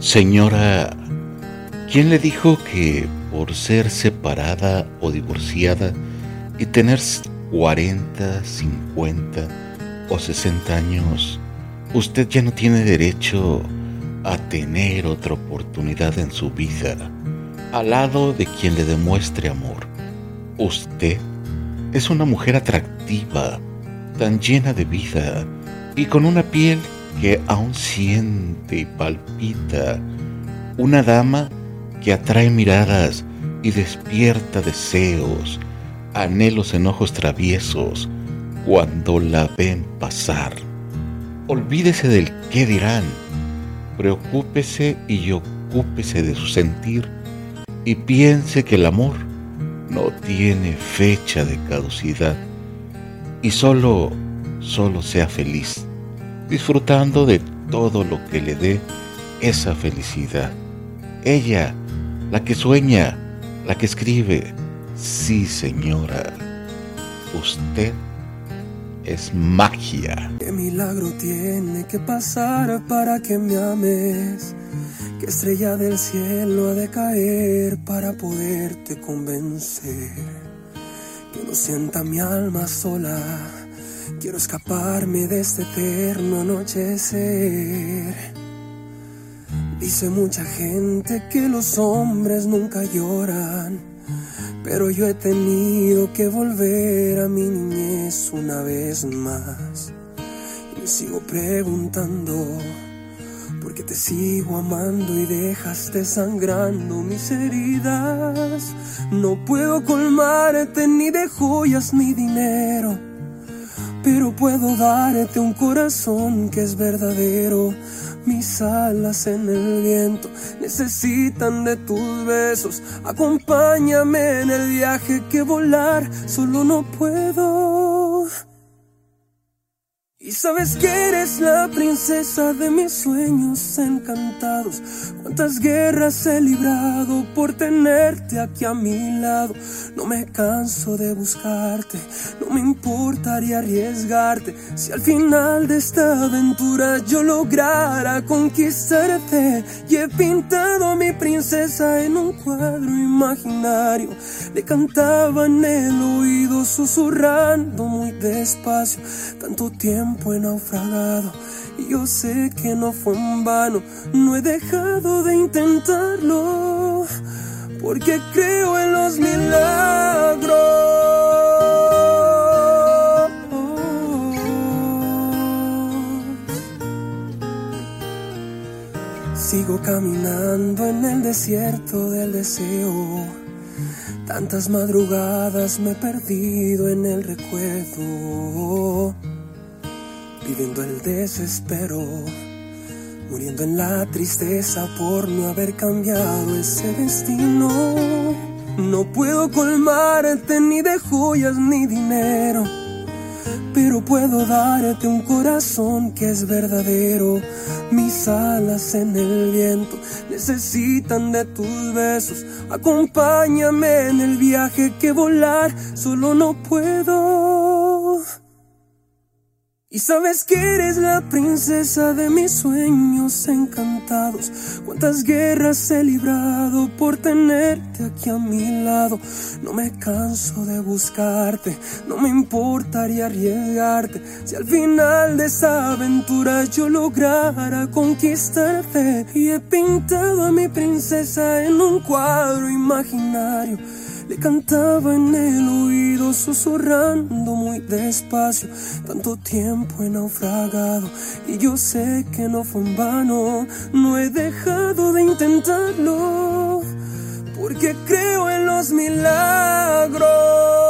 Señora, ¿quién le dijo que por ser separada o divorciada y tener 40, 50 o 60 años, usted ya no tiene derecho a tener otra oportunidad en su vida al lado de quien le demuestre amor? Usted es una mujer atractiva, tan llena de vida y con una piel que aún siente y palpita. Una dama que atrae miradas y despierta deseos, anhelos en ojos traviesos cuando la ven pasar. Olvídese del qué dirán, preocúpese y ocúpese de su sentir y piense que el amor no tiene fecha de caducidad y solo, solo sea feliz disfrutando de todo lo que le dé esa felicidad. Ella, la que sueña, la que escribe, sí señora, usted es magia. ¿Qué milagro tiene que pasar para que me ames? ¿Qué estrella del cielo ha de caer para poderte convencer? Que no sienta mi alma sola Quiero escaparme de este eterno anochecer. Dice mucha gente que los hombres nunca lloran, pero yo he tenido que volver a mi niñez una vez más. Y me sigo preguntando, ¿por qué te sigo amando y dejaste sangrando mis heridas? No puedo colmarte ni de joyas ni dinero pero puedo darte un corazón que es verdadero. Mis alas en el viento necesitan de tus besos. Acompáñame en el viaje que volar solo no puedo. Y sabes que eres la princesa de mis sueños encantados. Cuántas guerras he librado por tenerte aquí a mi lado. No me canso de buscarte, no me importaría arriesgarte. Si al final de esta aventura yo lograra conquistarte. Y he pintado a mi princesa en un cuadro imaginario. Le cantaba en el oído susurrando muy despacio. Tanto tiempo he naufragado y yo sé que no fue en vano, no he dejado de intentarlo, porque creo en los milagros. Sigo caminando en el desierto del deseo. Tantas madrugadas me he perdido en el recuerdo viviendo el desespero, muriendo en la tristeza por no haber cambiado ese destino. No puedo colmarte ni de joyas ni dinero, pero puedo darte un corazón que es verdadero. Mis alas en el viento necesitan de tus besos. Acompáñame en el viaje que volar solo no puedo. Y sabes que eres la princesa de mis sueños encantados. Cuántas guerras he librado por tenerte aquí a mi lado. No me canso de buscarte, no me importaría arriesgarte. Si al final de esta aventura yo lograra conquistarte. Y he pintado a mi princesa en un cuadro imaginario le cantaba en el oído susurrando muy despacio. Tanto tiempo he naufragado y yo sé que no fue en vano. No he dejado de intentarlo porque creo en los milagros.